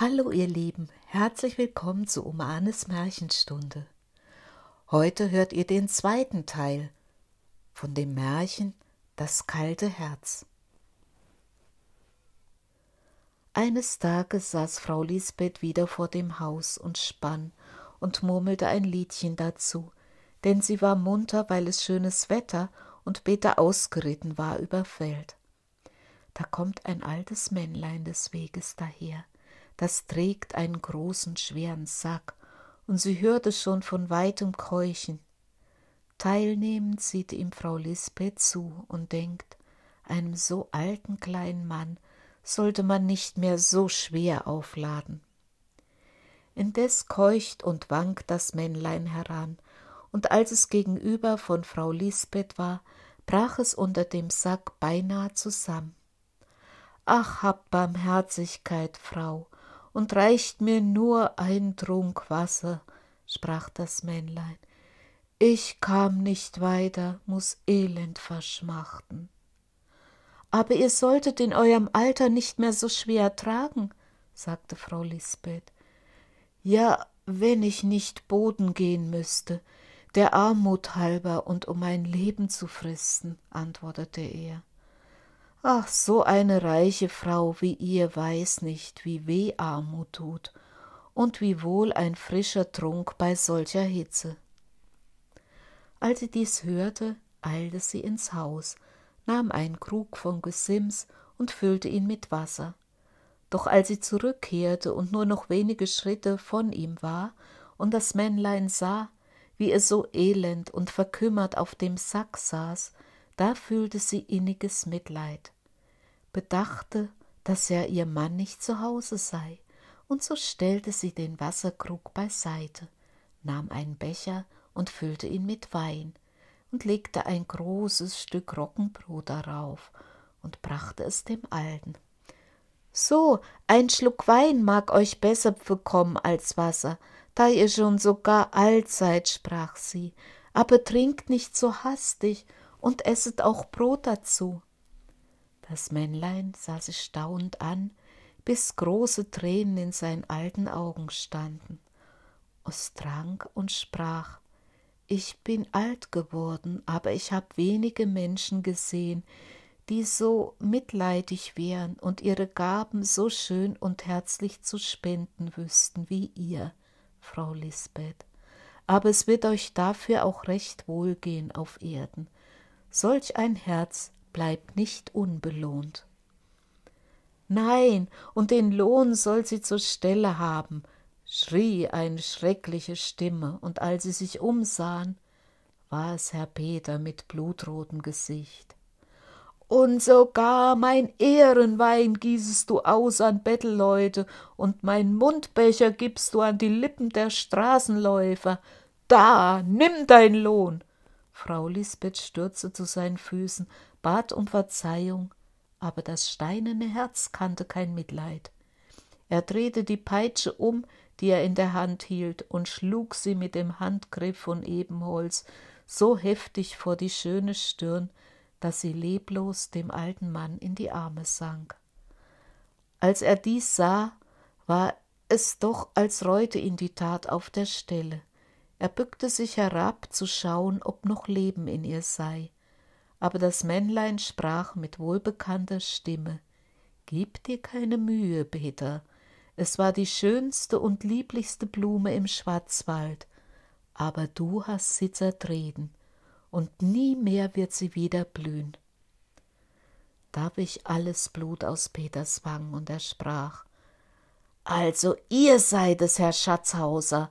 Hallo ihr Lieben, herzlich willkommen zu Omanes Märchenstunde. Heute hört ihr den zweiten Teil von dem Märchen Das kalte Herz. Eines Tages saß Frau Lisbeth wieder vor dem Haus und spann und murmelte ein Liedchen dazu, denn sie war munter, weil es schönes Wetter und Peter ausgeritten war über Feld. Da kommt ein altes Männlein des Weges daher, das trägt einen großen, schweren Sack, und sie hörte schon von weitem keuchen. Teilnehmend sieht ihm Frau Lisbeth zu und denkt, einem so alten kleinen Mann sollte man nicht mehr so schwer aufladen. Indes keucht und wankt das Männlein heran, und als es gegenüber von Frau Lisbeth war, brach es unter dem Sack beinahe zusammen. Ach, habt Barmherzigkeit, Frau, und reicht mir nur ein Trunk Wasser, sprach das Männlein. Ich kam nicht weiter, muss elend verschmachten. Aber ihr solltet in eurem Alter nicht mehr so schwer tragen, sagte Frau Lisbeth. Ja, wenn ich nicht Boden gehen müsste, der Armut halber und um mein Leben zu fristen, antwortete er. Ach, so eine reiche Frau wie ihr weiß nicht, wie weh Armut tut und wie wohl ein frischer Trunk bei solcher Hitze. Als sie dies hörte, eilte sie ins Haus, nahm einen Krug von Gesims und füllte ihn mit Wasser. Doch als sie zurückkehrte und nur noch wenige Schritte von ihm war und das Männlein sah, wie es so elend und verkümmert auf dem Sack saß, da fühlte sie inniges Mitleid, bedachte, dass ja ihr Mann nicht zu Hause sei, und so stellte sie den Wasserkrug beiseite, nahm einen Becher und füllte ihn mit Wein und legte ein großes Stück Roggenbrot darauf und brachte es dem Alten. So, ein Schluck Wein mag euch besser bekommen als Wasser, da ihr schon so gar alt seid, sprach sie, aber trinkt nicht so hastig und esset auch Brot dazu. Das Männlein sah sie staunend an, bis große Tränen in seinen alten Augen standen. Es trank und sprach Ich bin alt geworden, aber ich hab wenige Menschen gesehen, die so mitleidig wären und ihre Gaben so schön und herzlich zu spenden wüssten wie ihr, Frau Lisbeth. Aber es wird euch dafür auch recht wohlgehen auf Erden. Solch ein Herz bleibt nicht unbelohnt. Nein, und den Lohn soll sie zur Stelle haben, schrie eine schreckliche Stimme, und als sie sich umsahen, war es Herr Peter mit blutrotem Gesicht. Und sogar mein Ehrenwein gießest du aus an Bettelleute, und mein Mundbecher gibst du an die Lippen der Straßenläufer. Da, nimm dein Lohn! Frau Lisbeth stürzte zu seinen Füßen, bat um Verzeihung, aber das steinerne Herz kannte kein Mitleid. Er drehte die Peitsche um, die er in der Hand hielt, und schlug sie mit dem Handgriff von Ebenholz so heftig vor die schöne Stirn, dass sie leblos dem alten Mann in die Arme sank. Als er dies sah, war es doch, als reute ihn die Tat auf der Stelle. Er bückte sich herab, zu schauen, ob noch Leben in ihr sei. Aber das Männlein sprach mit wohlbekannter Stimme Gib dir keine Mühe, Peter. Es war die schönste und lieblichste Blume im Schwarzwald, aber du hast sie zertreten, und nie mehr wird sie wieder blühen. Da wich alles Blut aus Peters Wangen, und er sprach Also ihr seid es, Herr Schatzhauser.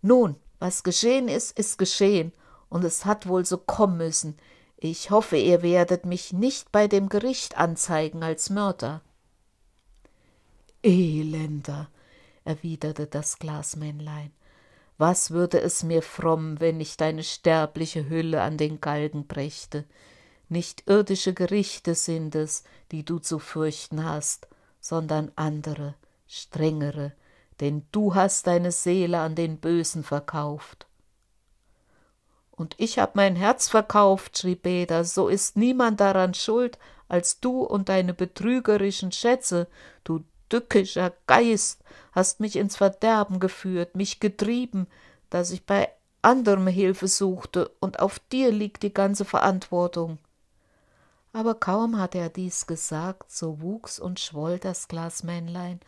Nun, was geschehen ist, ist geschehen, und es hat wohl so kommen müssen. Ich hoffe, ihr werdet mich nicht bei dem Gericht anzeigen als Mörder. Elender, erwiderte das Glasmännlein, was würde es mir fromm, wenn ich deine sterbliche Hülle an den Galgen brächte? Nicht irdische Gerichte sind es, die du zu fürchten hast, sondern andere, strengere, denn du hast deine Seele an den Bösen verkauft. Und ich hab mein Herz verkauft, schrie Beda, so ist niemand daran schuld als du und deine betrügerischen Schätze, du tückischer Geist, hast mich ins Verderben geführt, mich getrieben, dass ich bei anderem Hilfe suchte, und auf dir liegt die ganze Verantwortung. Aber kaum hatte er dies gesagt, so wuchs und schwoll das Glasmännlein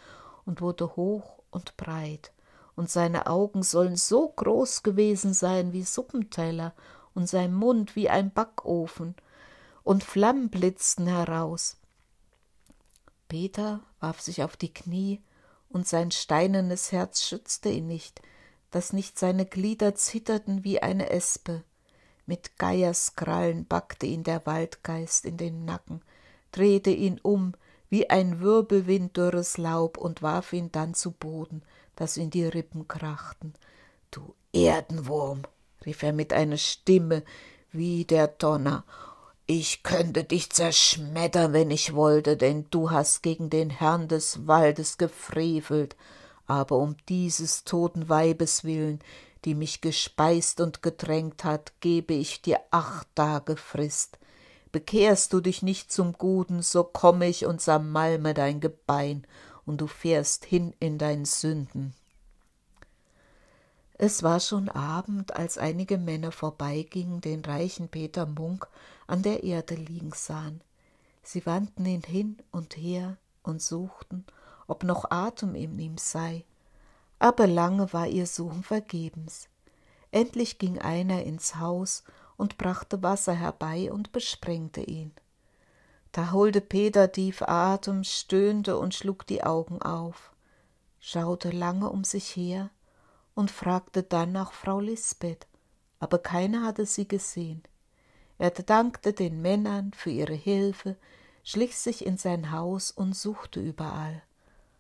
und wurde hoch und breit, und seine Augen sollen so groß gewesen sein wie Suppenteller und sein Mund wie ein Backofen, und Flammen blitzten heraus. Peter warf sich auf die Knie, und sein steinernes Herz schützte ihn nicht, dass nicht seine Glieder zitterten wie eine Espe. Mit Geierskrallen backte ihn der Waldgeist in den Nacken, drehte ihn um wie ein Wirbelwind dürres Laub und warf ihn dann zu Boden, dass ihn die Rippen krachten. Du Erdenwurm, rief er mit einer Stimme wie der Donner, ich könnte dich zerschmettern, wenn ich wollte, denn du hast gegen den Herrn des Waldes gefrevelt, aber um dieses toten Weibes willen, die mich gespeist und getränkt hat, gebe ich dir acht Tage Frist. Bekehrst du dich nicht zum Guten, so komme ich und zermalme dein Gebein, und du fährst hin in dein Sünden. Es war schon Abend, als einige Männer vorbeigingen, den reichen Peter Munk an der Erde liegen sahen. Sie wandten ihn hin und her und suchten, ob noch Atem in ihm sei aber lange war ihr Suchen vergebens. Endlich ging einer ins Haus und brachte Wasser herbei und besprengte ihn. Da holte Peter tief Atem, stöhnte und schlug die Augen auf, schaute lange um sich her und fragte dann nach Frau Lisbeth, aber keine hatte sie gesehen. Er dankte den Männern für ihre Hilfe, schlich sich in sein Haus und suchte überall.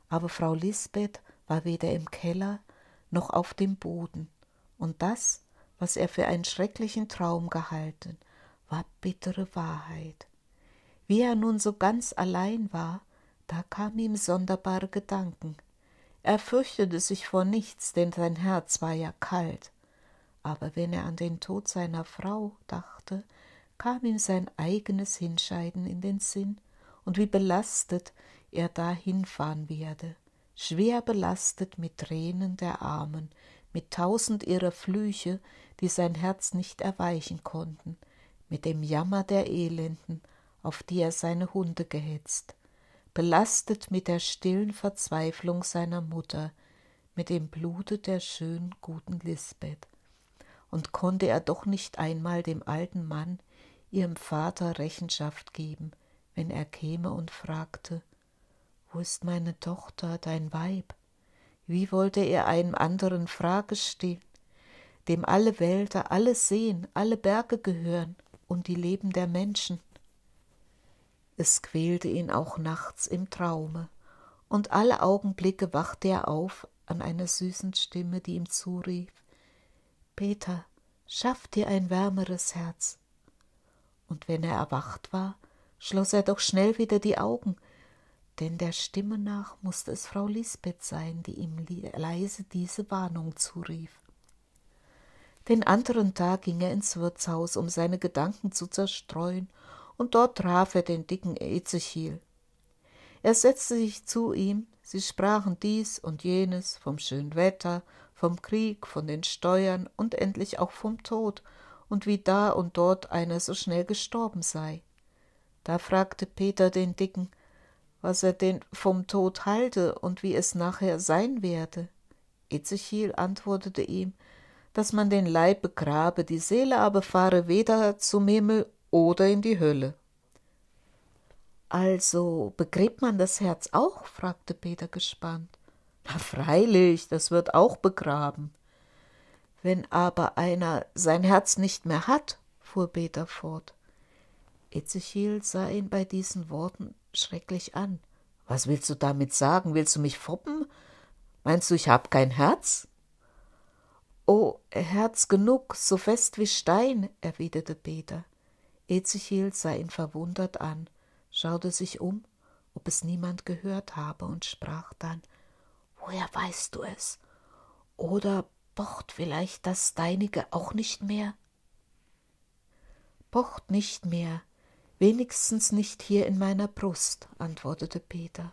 Aber Frau Lisbeth war weder im Keller noch auf dem Boden, und das, was er für einen schrecklichen Traum gehalten, war bittere Wahrheit. Wie er nun so ganz allein war, da kamen ihm sonderbare Gedanken. Er fürchtete sich vor nichts, denn sein Herz war ja kalt. Aber wenn er an den Tod seiner Frau dachte, kam ihm sein eigenes Hinscheiden in den Sinn und wie belastet er da hinfahren werde schwer belastet mit Tränen der Armen, mit tausend ihrer Flüche, die sein Herz nicht erweichen konnten, mit dem Jammer der Elenden, auf die er seine Hunde gehetzt, belastet mit der stillen Verzweiflung seiner Mutter, mit dem Blute der schönen guten Lisbeth. Und konnte er doch nicht einmal dem alten Mann, ihrem Vater, Rechenschaft geben, wenn er käme und fragte, wo ist meine Tochter, dein Weib? Wie wollte er einem anderen Frage stehen, dem alle Wälder, alle Seen, alle Berge gehören und die Leben der Menschen? Es quälte ihn auch nachts im Traume, und alle Augenblicke wachte er auf an einer süßen Stimme, die ihm zurief Peter, schaff dir ein wärmeres Herz. Und wenn er erwacht war, schloss er doch schnell wieder die Augen, denn der Stimme nach musste es Frau Lisbeth sein, die ihm leise diese Warnung zurief. Den anderen Tag ging er ins Wirtshaus, um seine Gedanken zu zerstreuen, und dort traf er den dicken Ezechiel. Er setzte sich zu ihm, sie sprachen dies und jenes vom schönen Wetter, vom Krieg, von den Steuern und endlich auch vom Tod und wie da und dort einer so schnell gestorben sei. Da fragte Peter den Dicken, was er denn vom Tod halte und wie es nachher sein werde. Ezechiel antwortete ihm, dass man den Leib begrabe, die Seele aber fahre weder zum Himmel oder in die Hölle. Also begräbt man das Herz auch? fragte Peter gespannt. Na freilich, das wird auch begraben. Wenn aber einer sein Herz nicht mehr hat, fuhr Peter fort. Ezechiel sah ihn bei diesen Worten schrecklich an. Was willst du damit sagen? Willst du mich foppen? Meinst du, ich hab kein Herz? Oh, Herz genug, so fest wie Stein, erwiderte Peter. Ezechiel sah ihn verwundert an, schaute sich um, ob es niemand gehört habe, und sprach dann Woher weißt du es? Oder pocht vielleicht das deinige auch nicht mehr? Pocht nicht mehr, Wenigstens nicht hier in meiner Brust, antwortete Peter.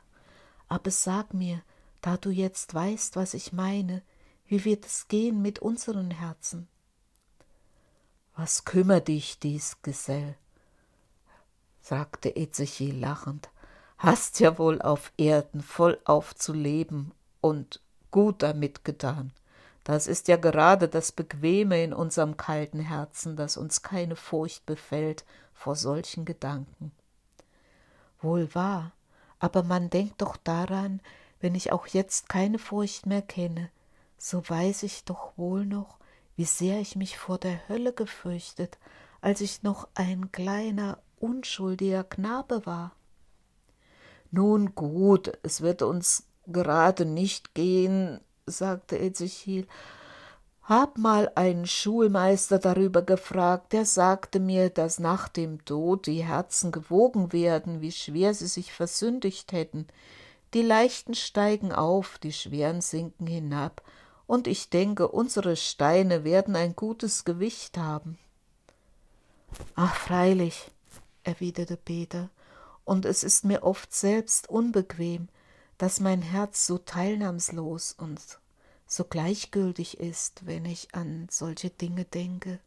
Aber sag mir, da du jetzt weißt, was ich meine, wie wird es gehen mit unseren Herzen? Was kümmert dich dies, Gesell? sagte Ezechiel lachend. Hast ja wohl auf Erden vollauf zu leben und gut damit getan. Das ist ja gerade das Bequeme in unserem kalten Herzen, dass uns keine Furcht befällt vor solchen Gedanken. Wohl wahr, aber man denkt doch daran, wenn ich auch jetzt keine Furcht mehr kenne, so weiß ich doch wohl noch, wie sehr ich mich vor der Hölle gefürchtet, als ich noch ein kleiner, unschuldiger Knabe war. Nun gut, es wird uns gerade nicht gehen, sagte Ezechiel. Hab mal einen Schulmeister darüber gefragt, der sagte mir, dass nach dem Tod die Herzen gewogen werden, wie schwer sie sich versündigt hätten. Die Leichten steigen auf, die Schweren sinken hinab, und ich denke, unsere Steine werden ein gutes Gewicht haben. Ach, freilich, erwiderte Peter, und es ist mir oft selbst unbequem, dass mein Herz so teilnahmslos und so gleichgültig ist, wenn ich an solche Dinge denke.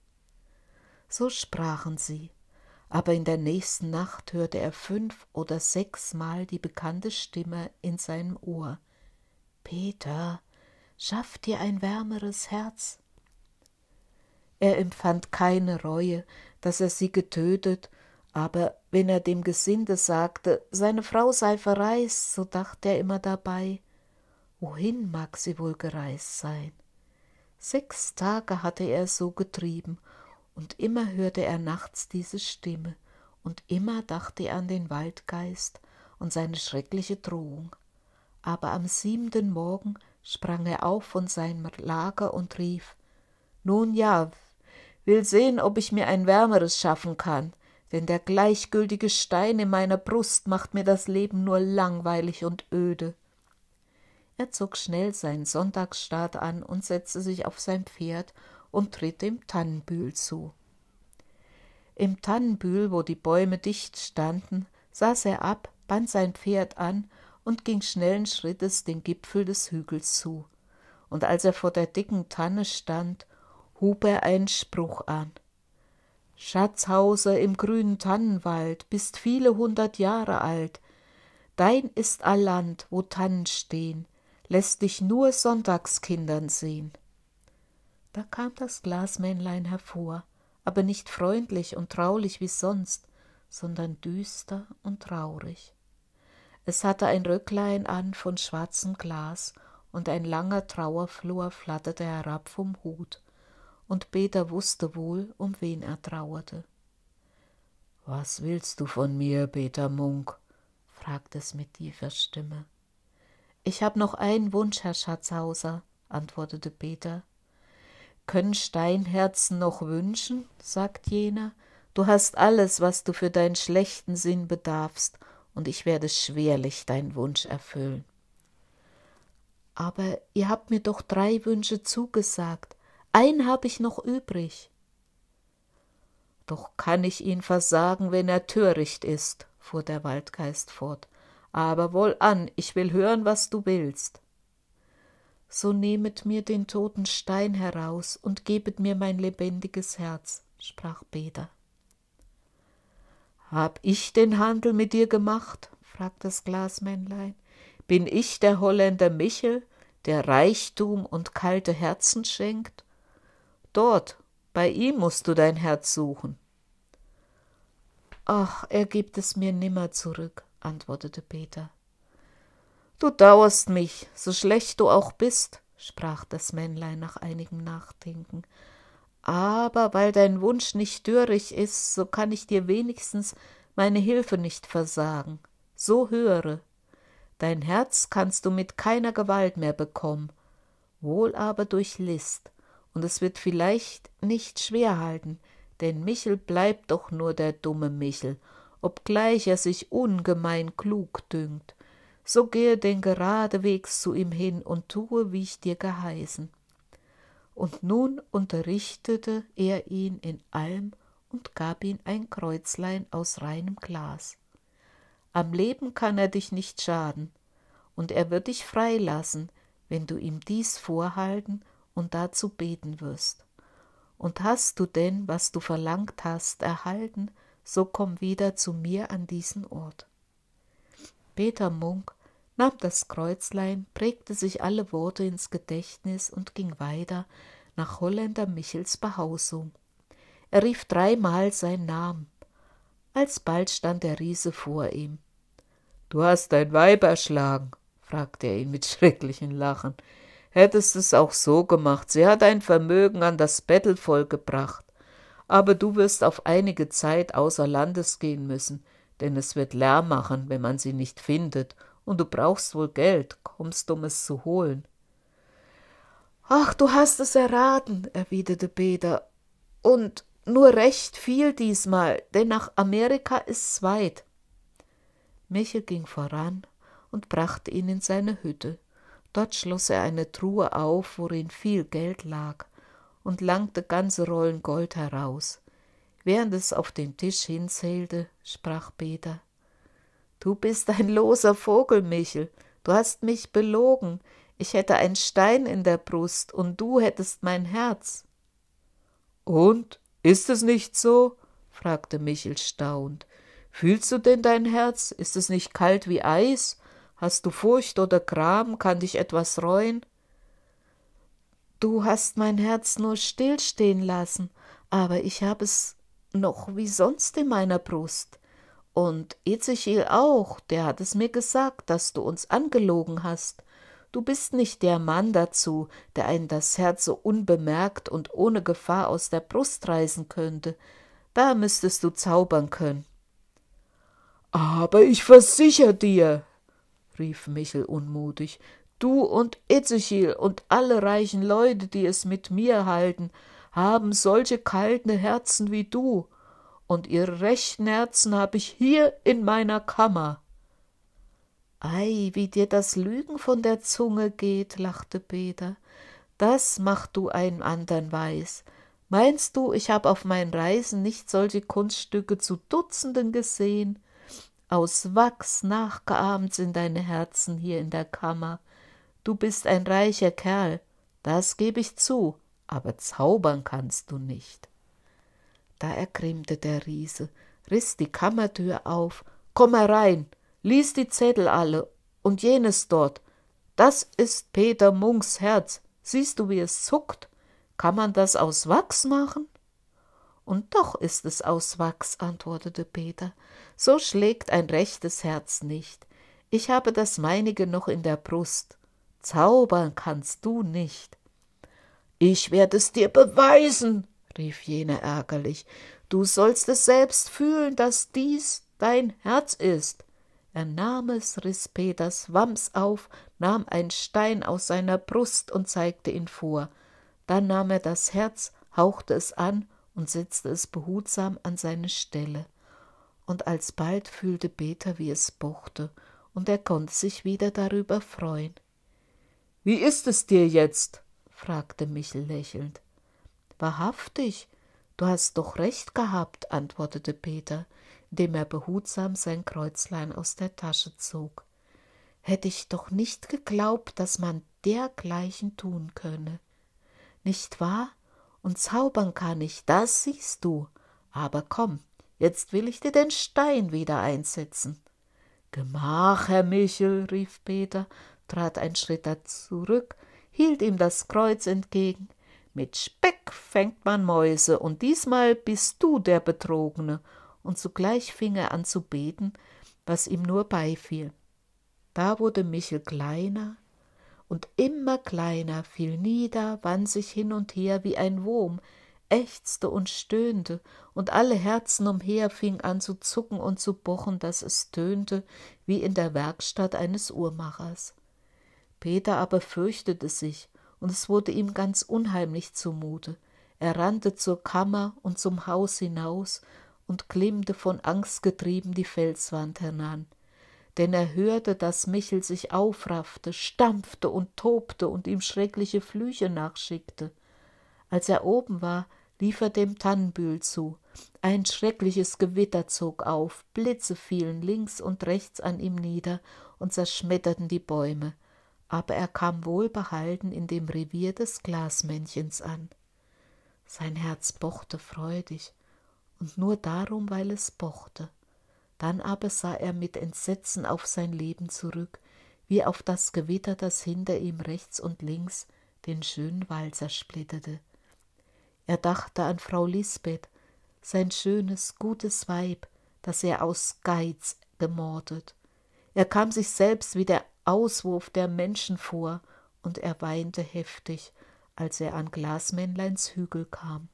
So sprachen sie, aber in der nächsten Nacht hörte er fünf oder sechsmal die bekannte Stimme in seinem Ohr. Peter, schaff dir ein wärmeres Herz. Er empfand keine Reue, dass er sie getötet aber wenn er dem Gesinde sagte, seine Frau sei verreist, so dachte er immer dabei, wohin mag sie wohl gereist sein? Sechs Tage hatte er so getrieben, und immer hörte er nachts diese Stimme, und immer dachte er an den Waldgeist und seine schreckliche Drohung. Aber am siebenten Morgen sprang er auf von seinem Lager und rief Nun ja, will sehen, ob ich mir ein wärmeres schaffen kann denn der gleichgültige Stein in meiner Brust macht mir das Leben nur langweilig und öde. Er zog schnell seinen Sonntagsstaat an und setzte sich auf sein Pferd und tritt dem Tannenbühl zu. Im Tannenbühl, wo die Bäume dicht standen, saß er ab, band sein Pferd an und ging schnellen Schrittes den Gipfel des Hügels zu. Und als er vor der dicken Tanne stand, hub er einen Spruch an. Schatzhauser im grünen Tannenwald, bist viele hundert Jahre alt. Dein ist all Land, wo Tannen stehen, lässt dich nur Sonntagskindern sehen. Da kam das Glasmännlein hervor, aber nicht freundlich und traulich wie sonst, sondern düster und traurig. Es hatte ein Röcklein an von schwarzem Glas, und ein langer Trauerflor flatterte herab vom Hut, und Peter wusste wohl, um wen er trauerte. Was willst du von mir, Peter Munk? fragte es mit tiefer Stimme. Ich hab noch einen Wunsch, Herr Schatzhauser, antwortete Peter. Können Steinherzen noch wünschen? sagt jener. Du hast alles, was du für deinen schlechten Sinn bedarfst, und ich werde schwerlich deinen Wunsch erfüllen. Aber ihr habt mir doch drei Wünsche zugesagt. Ein habe ich noch übrig. Doch kann ich ihn versagen, wenn er töricht ist, fuhr der Waldgeist fort. Aber wohlan, ich will hören, was du willst. So nehmet mir den toten Stein heraus und gebet mir mein lebendiges Herz, sprach Peter. Hab ich den Handel mit dir gemacht? fragte das Glasmännlein. Bin ich der Holländer Michel, der Reichtum und kalte Herzen schenkt? Dort, bei ihm musst du dein Herz suchen. Ach, er gibt es mir nimmer zurück, antwortete Peter. Du dauerst mich, so schlecht du auch bist, sprach das Männlein nach einigem Nachdenken. Aber weil dein Wunsch nicht dürrig ist, so kann ich dir wenigstens meine Hilfe nicht versagen. So höre. Dein Herz kannst du mit keiner Gewalt mehr bekommen, wohl aber durch List, und es wird vielleicht nicht schwer halten, denn Michel bleibt doch nur der dumme Michel, obgleich er sich ungemein klug dünkt. So gehe denn geradewegs zu ihm hin und tue, wie ich dir geheißen. Und nun unterrichtete er ihn in allem und gab ihm ein Kreuzlein aus reinem Glas. Am Leben kann er dich nicht schaden, und er wird dich freilassen, wenn du ihm dies vorhalten und dazu beten wirst. Und hast du denn, was du verlangt hast, erhalten, so komm wieder zu mir an diesen Ort. Peter Munk nahm das Kreuzlein, prägte sich alle Worte ins Gedächtnis und ging weiter nach Holländer Michels Behausung. Er rief dreimal seinen Namen. Alsbald stand der Riese vor ihm. Du hast dein Weib erschlagen, fragte er ihn mit schrecklichem Lachen. Hättest es auch so gemacht, sie hat ein Vermögen an das Bettelvolk gebracht. Aber du wirst auf einige Zeit außer Landes gehen müssen, denn es wird Lärm machen, wenn man sie nicht findet, und du brauchst wohl Geld, kommst, um es zu holen. Ach, du hast es erraten, erwiderte Peter, und nur recht viel diesmal, denn nach Amerika ist's weit. Michel ging voran und brachte ihn in seine Hütte. Dort schloss er eine Truhe auf, worin viel Geld lag, und langte ganze Rollen Gold heraus. Während es auf den Tisch hinzählte, sprach Peter Du bist ein loser Vogel, Michel, du hast mich belogen, ich hätte einen Stein in der Brust, und du hättest mein Herz. Und? Ist es nicht so? fragte Michel staunt. Fühlst du denn dein Herz? Ist es nicht kalt wie Eis? Hast du Furcht oder Gram? Kann dich etwas reuen? Du hast mein Herz nur stillstehen lassen, aber ich habe es noch wie sonst in meiner Brust. Und Ezechiel auch, der hat es mir gesagt, dass du uns angelogen hast. Du bist nicht der Mann dazu, der einen das Herz so unbemerkt und ohne Gefahr aus der Brust reißen könnte. Da müsstest du zaubern können. Aber ich versicher dir, rief Michel unmutig, du und Ezechiel und alle reichen Leute, die es mit mir halten, haben solche kalte Herzen wie du, und ihre rechten Herzen hab ich hier in meiner Kammer. Ei, wie dir das Lügen von der Zunge geht, lachte Peter. Das mach du einem andern weiß. Meinst du, ich hab auf meinen Reisen nicht solche Kunststücke zu Dutzenden gesehen? Aus Wachs nachgeahmt sind deine Herzen hier in der Kammer. Du bist ein reicher Kerl, das geb ich zu, aber zaubern kannst du nicht. Da ergrimmte der Riese, riß die Kammertür auf. Komm herein, lies die Zettel alle und jenes dort. Das ist Peter Munks Herz. Siehst du, wie es zuckt? Kann man das aus Wachs machen? Und doch ist es aus Wachs, antwortete Peter. So schlägt ein rechtes Herz nicht. Ich habe das meinige noch in der Brust. Zaubern kannst du nicht. Ich werde es dir beweisen, rief jener ärgerlich, du sollst es selbst fühlen, dass dies dein Herz ist. Er nahm es, riß Peters Wams auf, nahm einen Stein aus seiner Brust und zeigte ihn vor. Dann nahm er das Herz, hauchte es an und setzte es behutsam an seine Stelle. Und alsbald fühlte Peter, wie es pochte, und er konnte sich wieder darüber freuen. Wie ist es dir jetzt? fragte Michel lächelnd. Wahrhaftig, du hast doch recht gehabt, antwortete Peter, indem er behutsam sein Kreuzlein aus der Tasche zog. Hätte ich doch nicht geglaubt, dass man dergleichen tun könne. Nicht wahr? Und zaubern kann ich, das siehst du. Aber komm, jetzt will ich dir den Stein wieder einsetzen. Gemach, Herr Michel, rief Peter, trat ein Schritt zurück, hielt ihm das Kreuz entgegen. Mit Speck fängt man Mäuse, und diesmal bist du der Betrogene. Und zugleich fing er an zu beten, was ihm nur beifiel. Da wurde Michel kleiner und immer kleiner, fiel nieder, wand sich hin und her wie ein Wurm, ächzte und stöhnte, und alle Herzen umher fing an zu zucken und zu pochen, dass es tönte wie in der Werkstatt eines Uhrmachers. Peter aber fürchtete sich und es wurde ihm ganz unheimlich zumute. Er rannte zur Kammer und zum Haus hinaus und klimmte von Angst getrieben die Felswand hinan. Denn er hörte, dass Michel sich aufraffte, stampfte und tobte und ihm schreckliche Flüche nachschickte. Als er oben war, lief er dem Tannenbühl zu. Ein schreckliches Gewitter zog auf, Blitze fielen links und rechts an ihm nieder, und zerschmetterten die Bäume, aber er kam wohlbehalten in dem Revier des Glasmännchens an. Sein Herz pochte freudig, und nur darum, weil es pochte. Dann aber sah er mit Entsetzen auf sein Leben zurück, wie auf das Gewitter, das hinter ihm rechts und links den schönen Wald zersplitterte. Er dachte an Frau Lisbeth, sein schönes, gutes Weib, das er aus Geiz gemordet. Er kam sich selbst wie der Auswurf der Menschen vor, und er weinte heftig, als er an Glasmännleins Hügel kam.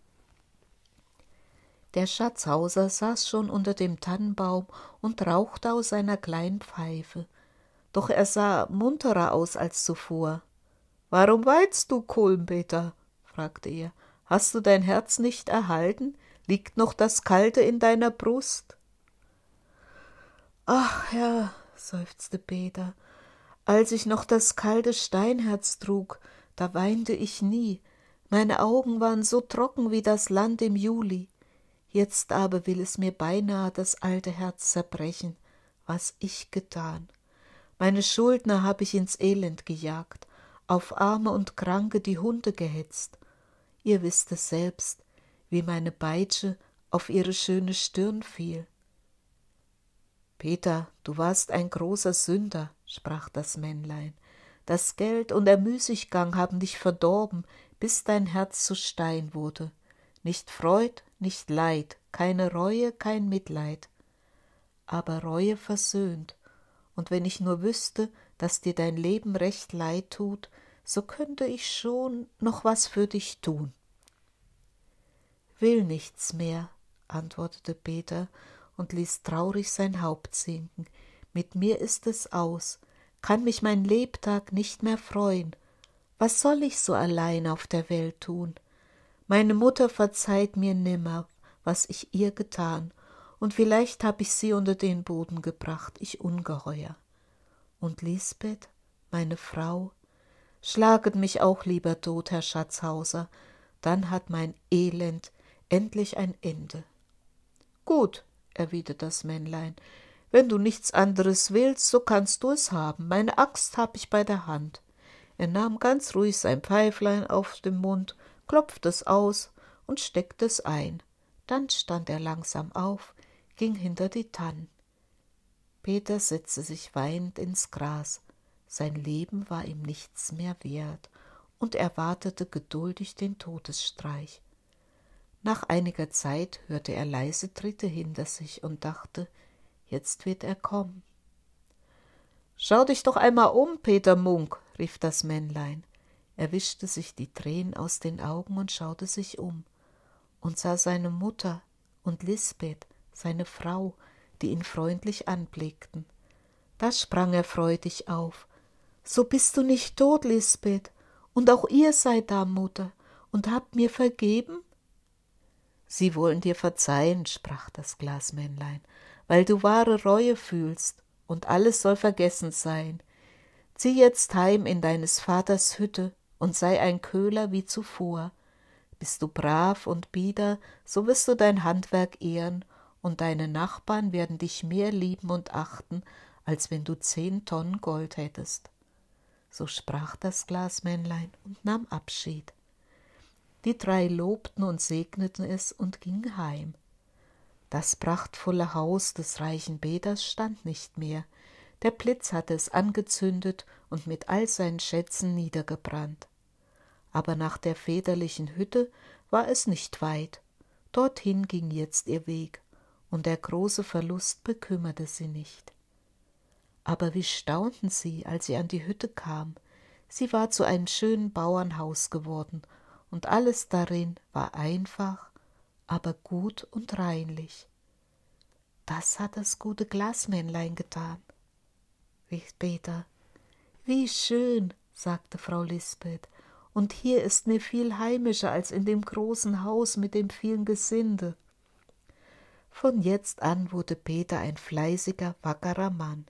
Der Schatzhauser saß schon unter dem Tannenbaum und rauchte aus seiner kleinen Pfeife, doch er sah munterer aus als zuvor. Warum weinst du, Kulmbeter? fragte er. Hast du dein Herz nicht erhalten? Liegt noch das Kalte in deiner Brust? Ach, Herr, seufzte Peter, als ich noch das kalte Steinherz trug, da weinte ich nie, meine Augen waren so trocken wie das Land im Juli. Jetzt aber will es mir beinahe das alte Herz zerbrechen, was ich getan. Meine Schuldner hab ich ins Elend gejagt, auf Arme und Kranke die Hunde gehetzt. Ihr wisst es selbst, wie meine Peitsche auf ihre schöne Stirn fiel. Peter, du warst ein großer Sünder, sprach das Männlein. Das Geld und der Müßiggang haben dich verdorben, bis dein Herz zu Stein wurde. Nicht Freud, nicht Leid, keine Reue, kein Mitleid. Aber Reue versöhnt, und wenn ich nur wüsste, dass dir dein Leben recht leid tut, so könnte ich schon noch was für dich tun. Will nichts mehr, antwortete Peter und ließ traurig sein Haupt sinken. Mit mir ist es aus, kann mich mein Lebtag nicht mehr freuen. Was soll ich so allein auf der Welt tun? Meine Mutter verzeiht mir nimmer, was ich ihr getan, und vielleicht hab ich sie unter den Boden gebracht, ich Ungeheuer. Und Lisbeth, meine Frau, schlaget mich auch lieber tot, Herr Schatzhauser, dann hat mein Elend endlich ein Ende. Gut, erwiderte das Männlein, wenn du nichts anderes willst, so kannst du es haben. Meine Axt hab ich bei der Hand. Er nahm ganz ruhig sein Pfeiflein auf den Mund, klopfte es aus und steckte es ein. Dann stand er langsam auf, ging hinter die Tannen. Peter setzte sich weinend ins Gras. Sein Leben war ihm nichts mehr wert, und er wartete geduldig den Todesstreich. Nach einiger Zeit hörte er leise Tritte hinter sich und dachte, jetzt wird er kommen. Schau dich doch einmal um, Peter Munk, rief das Männlein. Er wischte sich die Tränen aus den Augen und schaute sich um und sah seine Mutter und Lisbeth, seine Frau, die ihn freundlich anblickten. Da sprang er freudig auf. So bist du nicht tot, Lisbeth, und auch ihr seid da, Mutter, und habt mir vergeben? Sie wollen dir verzeihen, sprach das Glasmännlein, weil du wahre Reue fühlst, und alles soll vergessen sein. Zieh jetzt heim in deines Vaters Hütte und sei ein Köhler wie zuvor, bist du brav und bieder, so wirst du dein Handwerk ehren, und deine Nachbarn werden dich mehr lieben und achten, als wenn du zehn Tonnen Gold hättest. So sprach das Glasmännlein und nahm Abschied. Die drei lobten und segneten es und gingen heim. Das prachtvolle Haus des reichen Beters stand nicht mehr, der Blitz hatte es angezündet und mit all seinen Schätzen niedergebrannt aber nach der väterlichen Hütte war es nicht weit. Dorthin ging jetzt ihr Weg, und der große Verlust bekümmerte sie nicht. Aber wie staunten sie, als sie an die Hütte kam. Sie war zu einem schönen Bauernhaus geworden, und alles darin war einfach, aber gut und reinlich. Das hat das gute Glasmännlein getan, rief Peter. Wie schön, sagte Frau Lisbeth, und hier ist mir viel heimischer als in dem großen Haus mit dem vielen Gesinde. Von jetzt an wurde Peter ein fleißiger, wackerer Mann.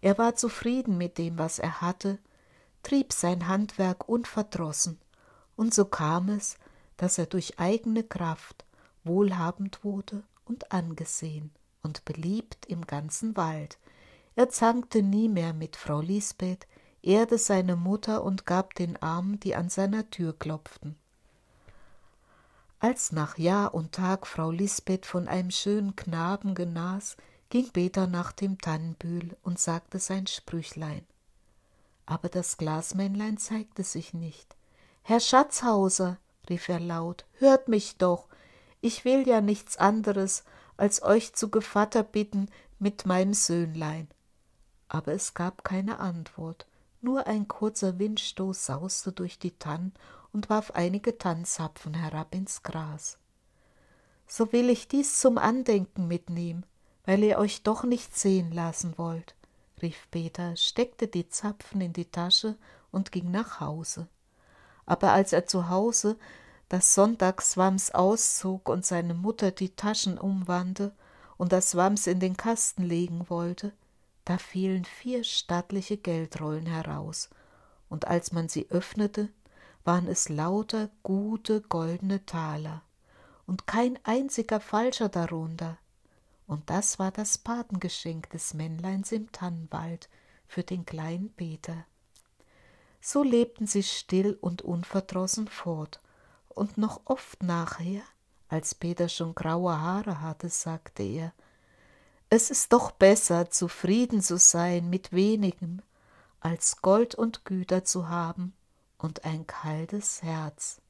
Er war zufrieden mit dem, was er hatte, trieb sein Handwerk unverdrossen, und so kam es, dass er durch eigene Kraft wohlhabend wurde und angesehen und beliebt im ganzen Wald. Er zankte nie mehr mit Frau Lisbeth, ehrte seine Mutter und gab den Armen, die an seiner Tür klopften. Als nach Jahr und Tag Frau Lisbeth von einem schönen Knaben genas, ging Peter nach dem Tannenbühl und sagte sein Sprüchlein. Aber das Glasmännlein zeigte sich nicht. Herr Schatzhauser, rief er laut, hört mich doch, ich will ja nichts anderes, als euch zu Gevatter bitten mit meinem Söhnlein. Aber es gab keine Antwort, nur ein kurzer Windstoß sauste durch die Tannen und warf einige Tannzapfen herab ins Gras. So will ich dies zum Andenken mitnehmen, weil ihr euch doch nicht sehen lassen wollt, rief Peter, steckte die Zapfen in die Tasche und ging nach Hause. Aber als er zu Hause das Sonntagswams auszog und seine Mutter die Taschen umwandte und das Wams in den Kasten legen wollte, da fielen vier stattliche Geldrollen heraus, und als man sie öffnete, waren es lauter gute goldene Taler und kein einziger falscher darunter. Und das war das Patengeschenk des Männleins im Tannenwald für den kleinen Peter. So lebten sie still und unverdrossen fort, und noch oft nachher, als Peter schon graue Haare hatte, sagte er, es ist doch besser, zufrieden zu sein mit wenigem, als Gold und Güter zu haben und ein kaltes Herz.